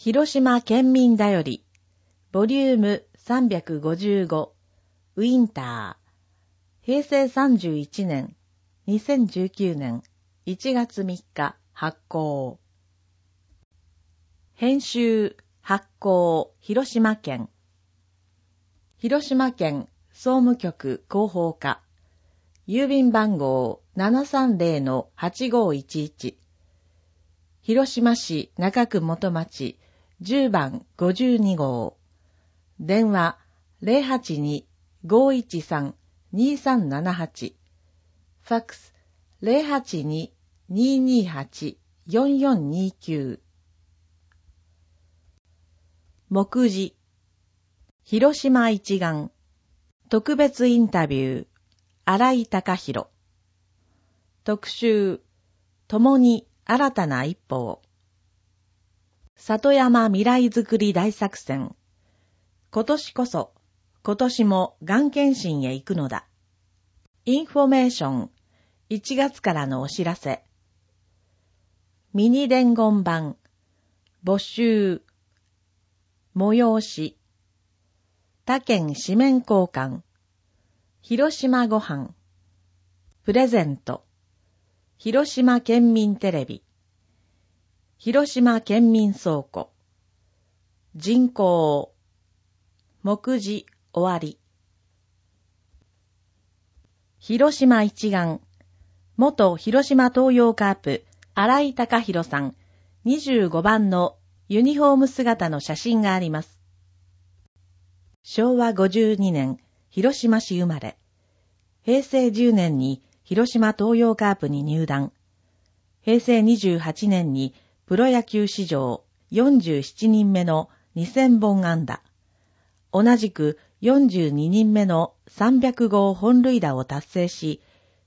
広島県民だより、ボリューム355、ウィンター、平成31年、2019年1月3日発行。編集、発行、広島県。広島県総務局広報課。郵便番号730-8511。広島市中区元町10番52号。電話082-513-2378。ファックス082-228-4429。目次。広島一丸。特別インタビュー。荒井隆弘。特集。共に新たな一歩を。里山未来づくり大作戦。今年こそ、今年もがん検診へ行くのだ。インフォメーション。1月からのお知らせ。ミニ伝言板。募集。催し。他県紙面交換。広島ご飯。プレゼント。広島県民テレビ。広島県民倉庫。人口。目次終わり。広島一丸。元広島東洋カープ、荒井隆弘さん、25番のユニフォーム姿の写真があります。昭和52年、広島市生まれ。平成10年に広島東洋カープに入団。平成28年にプロ野球史上47人目の2000本安打。同じく42人目の300号本塁打を達成し、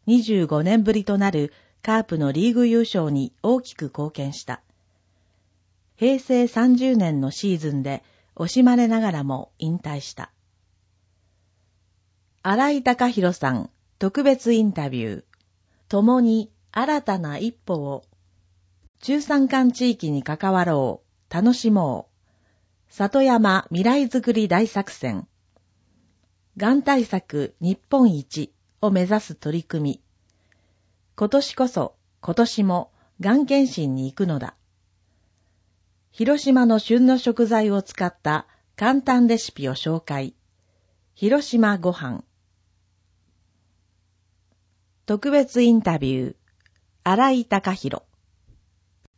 25年ぶりとなるカープのリーグ優勝に大きく貢献した。平成30年のシーズンで惜しまれながらも引退した。荒井隆弘さん特別インタビュー。共に新たな一歩を中山間地域に関わろう、楽しもう。里山未来づくり大作戦。がん対策日本一を目指す取り組み。今年こそ、今年も、がん検診に行くのだ。広島の旬の食材を使った簡単レシピを紹介。広島ご飯。特別インタビュー。荒井隆弘。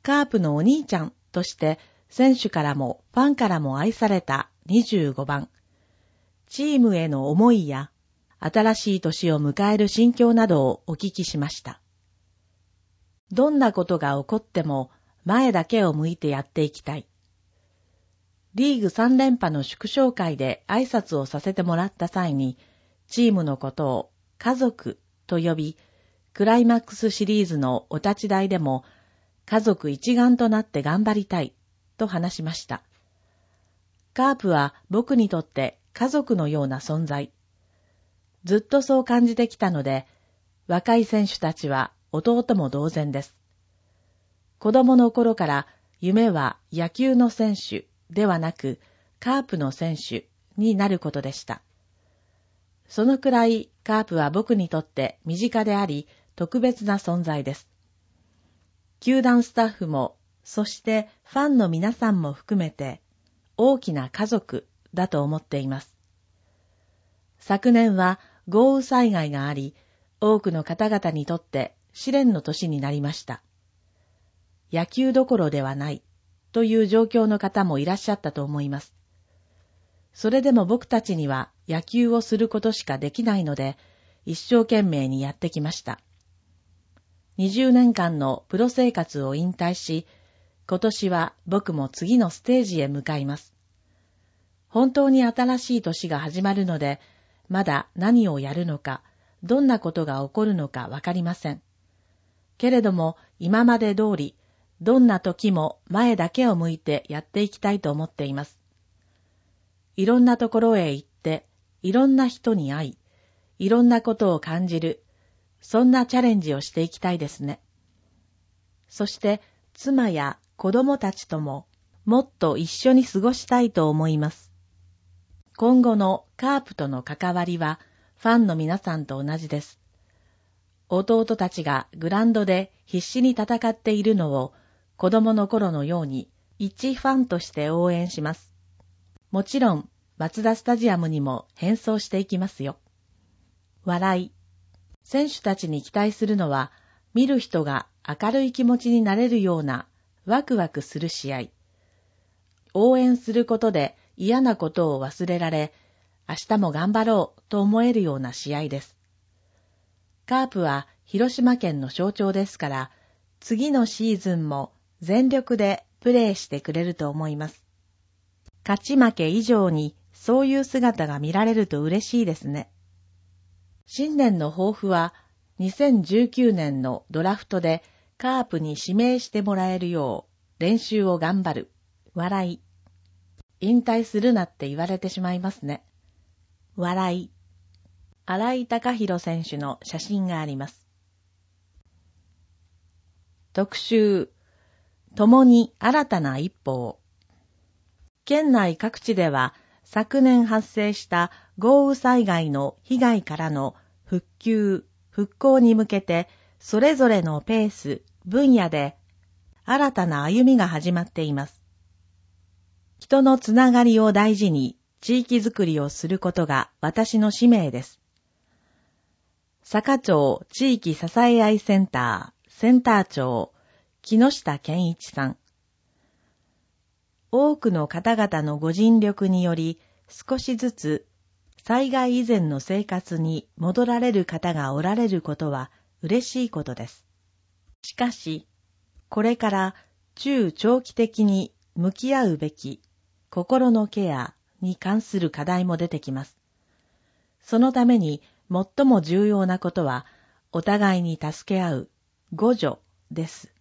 カープのお兄ちゃんとして選手からもファンからも愛された25番。チームへの思いや新しい年を迎える心境などをお聞きしました。どんなことが起こっても前だけを向いてやっていきたい。リーグ3連覇の祝勝会で挨拶をさせてもらった際に、チームのことを家族と呼び、クライマックスシリーズのお立ち台でも家族一丸となって頑張りたい、と話しました。カープは僕にとって家族のような存在。ずっとそう感じてきたので、若い選手たちは弟も同然です。子供の頃から夢は野球の選手ではなくカープの選手になることでした。そのくらいカープは僕にとって身近であり特別な存在です。球団スタッフも、そしてファンの皆さんも含めて、大きな家族だと思っています。昨年は豪雨災害があり、多くの方々にとって試練の年になりました。野球どころではないという状況の方もいらっしゃったと思います。それでも僕たちには野球をすることしかできないので、一生懸命にやってきました。20年間のプロ生活を引退し、今年は僕も次のステージへ向かいます。本当に新しい年が始まるので、まだ何をやるのか、どんなことが起こるのかわかりません。けれども、今まで通り、どんな時も前だけを向いてやっていきたいと思っています。いろんなところへ行って、いろんな人に会い、いろんなことを感じる、そんなチャレンジをしていきたいですね。そして、妻や子供たちとももっと一緒に過ごしたいと思います。今後のカープとの関わりは、ファンの皆さんと同じです。弟たちがグランドで必死に戦っているのを子供の頃のように一ファンとして応援します。もちろん、松田スタジアムにも変装していきますよ。笑い。選手たちに期待するのは、見る人が明るい気持ちになれるようなワクワクする試合。応援することで嫌なことを忘れられ、明日も頑張ろうと思えるような試合です。カープは広島県の象徴ですから、次のシーズンも全力でプレーしてくれると思います。勝ち負け以上にそういう姿が見られると嬉しいですね。新年の抱負は2019年のドラフトでカープに指名してもらえるよう練習を頑張る。笑い。引退するなって言われてしまいますね。笑い。荒井隆弘選手の写真があります。特集、共に新たな一歩を。県内各地では昨年発生した豪雨災害の被害からの復旧、復興に向けてそれぞれのペース、分野で新たな歩みが始まっています。人のつながりを大事に地域づくりをすることが私の使命です。坂町地域支え合いセンター、センター長、木下健一さん。多くの方々のご尽力により、少しずつ災害以前の生活に戻られる方がおられることは嬉しいことです。しかし、これから中長期的に向き合うべき心のケアに関する課題も出てきます。そのために最も重要なことは、お互いに助け合う、互助です。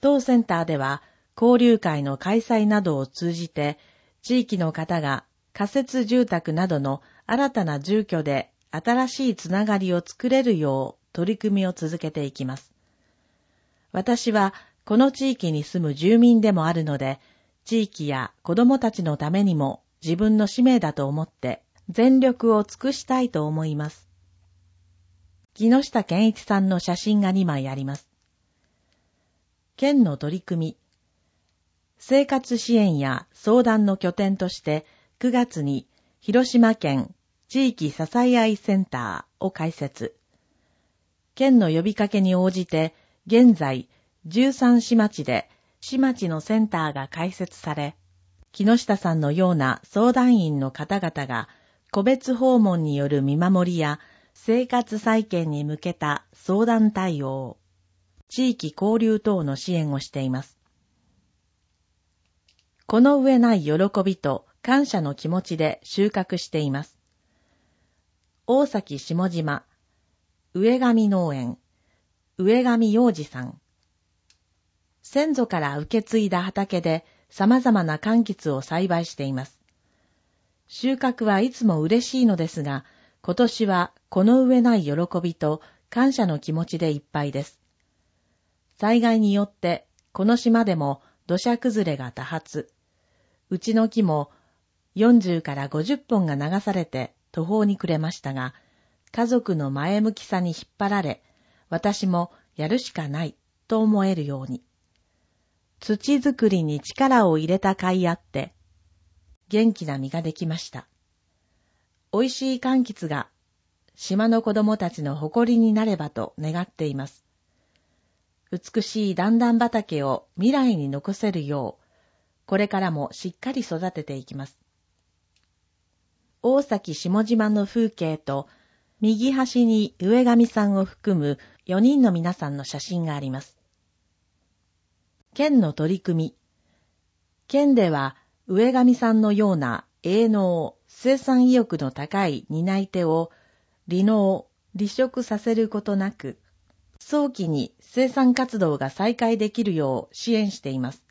当センターでは、交流会の開催などを通じて、地域の方が仮設住宅などの新たな住居で新しいつながりを作れるよう取り組みを続けていきます。私はこの地域に住む住民でもあるので、地域や子供たちのためにも自分の使命だと思って全力を尽くしたいと思います。木下健一さんの写真が2枚あります。県の取り組み、生活支援や相談の拠点として9月に広島県地域支え合いセンターを開設。県の呼びかけに応じて現在13市町で市町のセンターが開設され、木下さんのような相談員の方々が個別訪問による見守りや生活再建に向けた相談対応、地域交流等の支援をしています。この上ない喜びと感謝の気持ちで収穫しています。大崎下島、上上農園、上上洋二さん。先祖から受け継いだ畑で様々な柑橘を栽培しています。収穫はいつも嬉しいのですが、今年はこの上ない喜びと感謝の気持ちでいっぱいです。災害によってこの島でも土砂崩れが多発。うちの木も40から50本が流されて途方に暮れましたが、家族の前向きさに引っ張られ、私もやるしかないと思えるように。土作りに力を入れた甲斐あって、元気な実ができました。美味しい柑橘が島の子供たちの誇りになればと願っています。美しい段々畑を未来に残せるよう、これからもしっかり育てていきます。大崎下島の風景と、右端に上上さんを含む4人の皆さんの写真があります。県の取り組み。県では上上さんのような営農、生産意欲の高い担い手を離農、離職させることなく、早期に生産活動が再開できるよう支援しています。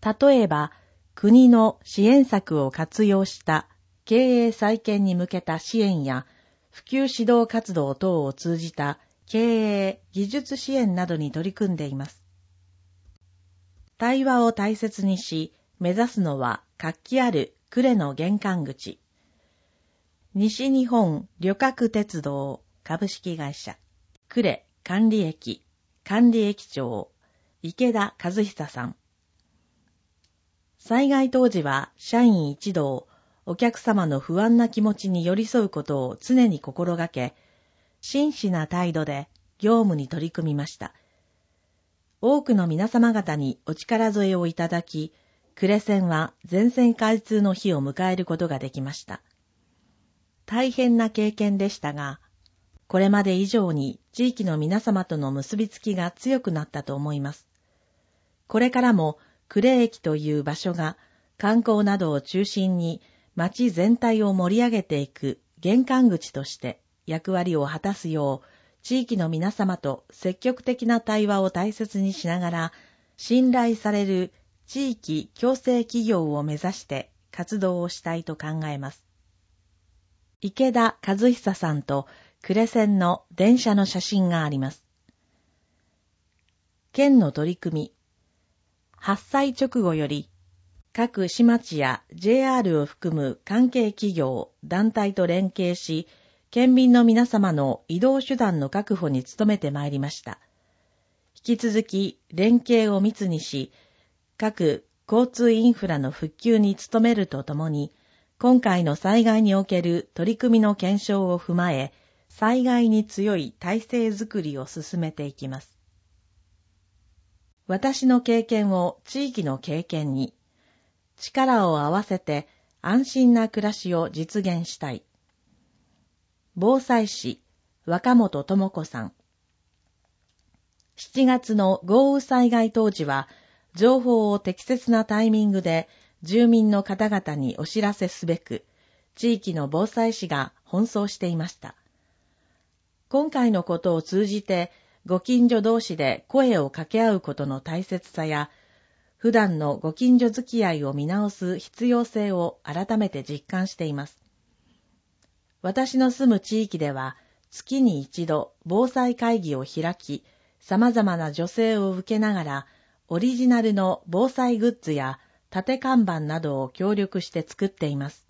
例えば、国の支援策を活用した経営再建に向けた支援や普及指導活動等を通じた経営、技術支援などに取り組んでいます。対話を大切にし、目指すのは活気ある呉の玄関口。西日本旅客鉄道株式会社、呉管理駅、管理駅長、池田和久さん。災害当時は社員一同、お客様の不安な気持ちに寄り添うことを常に心がけ、真摯な態度で業務に取り組みました。多くの皆様方にお力添えをいただき、呉線は全線開通の日を迎えることができました。大変な経験でしたが、これまで以上に地域の皆様との結びつきが強くなったと思います。これからも呉駅という場所が観光などを中心に街全体を盛り上げていく玄関口として役割を果たすよう地域の皆様と積極的な対話を大切にしながら信頼される地域共生企業を目指して活動をしたいと考えます。池田和久さんと呉線の電車の写真があります。県の取り組み。発災直後より、各市町や JR を含む関係企業、団体と連携し、県民の皆様の移動手段の確保に努めてまいりました。引き続き連携を密にし、各交通インフラの復旧に努めるとともに、今回の災害における取り組みの検証を踏まえ、災害に強い体制づくりを進めていきます。私の経験を地域の経験に、力を合わせて安心な暮らしを実現したい。防災士、若本智子さん。7月の豪雨災害当時は、情報を適切なタイミングで住民の方々にお知らせすべく、地域の防災士が奔走していました。今回のことを通じて、ご近所同士で声を掛け合うことの大切さや、普段のご近所付き合いを見直す必要性を改めて実感しています。私の住む地域では、月に一度防災会議を開き、様々な助成を受けながら、オリジナルの防災グッズや縦看板などを協力して作っています。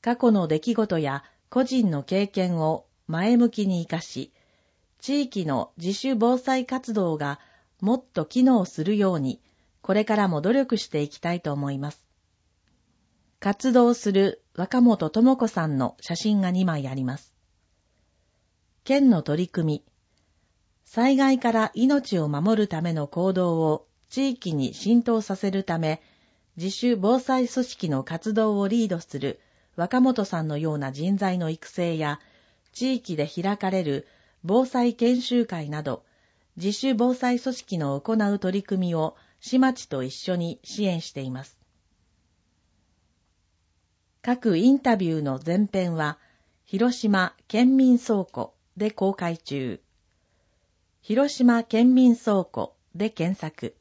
過去の出来事や個人の経験を前向きに活かし、地域の自主防災活動がもっと機能するように、これからも努力していきたいと思います。活動する若本智子さんの写真が2枚あります。県の取り組み、災害から命を守るための行動を地域に浸透させるため、自主防災組織の活動をリードする若本さんのような人材の育成や、地域で開かれる防災研修会など、自主防災組織の行う取り組みを市町と一緒に支援しています。各インタビューの前編は、広島県民倉庫で公開中。広島県民倉庫で検索。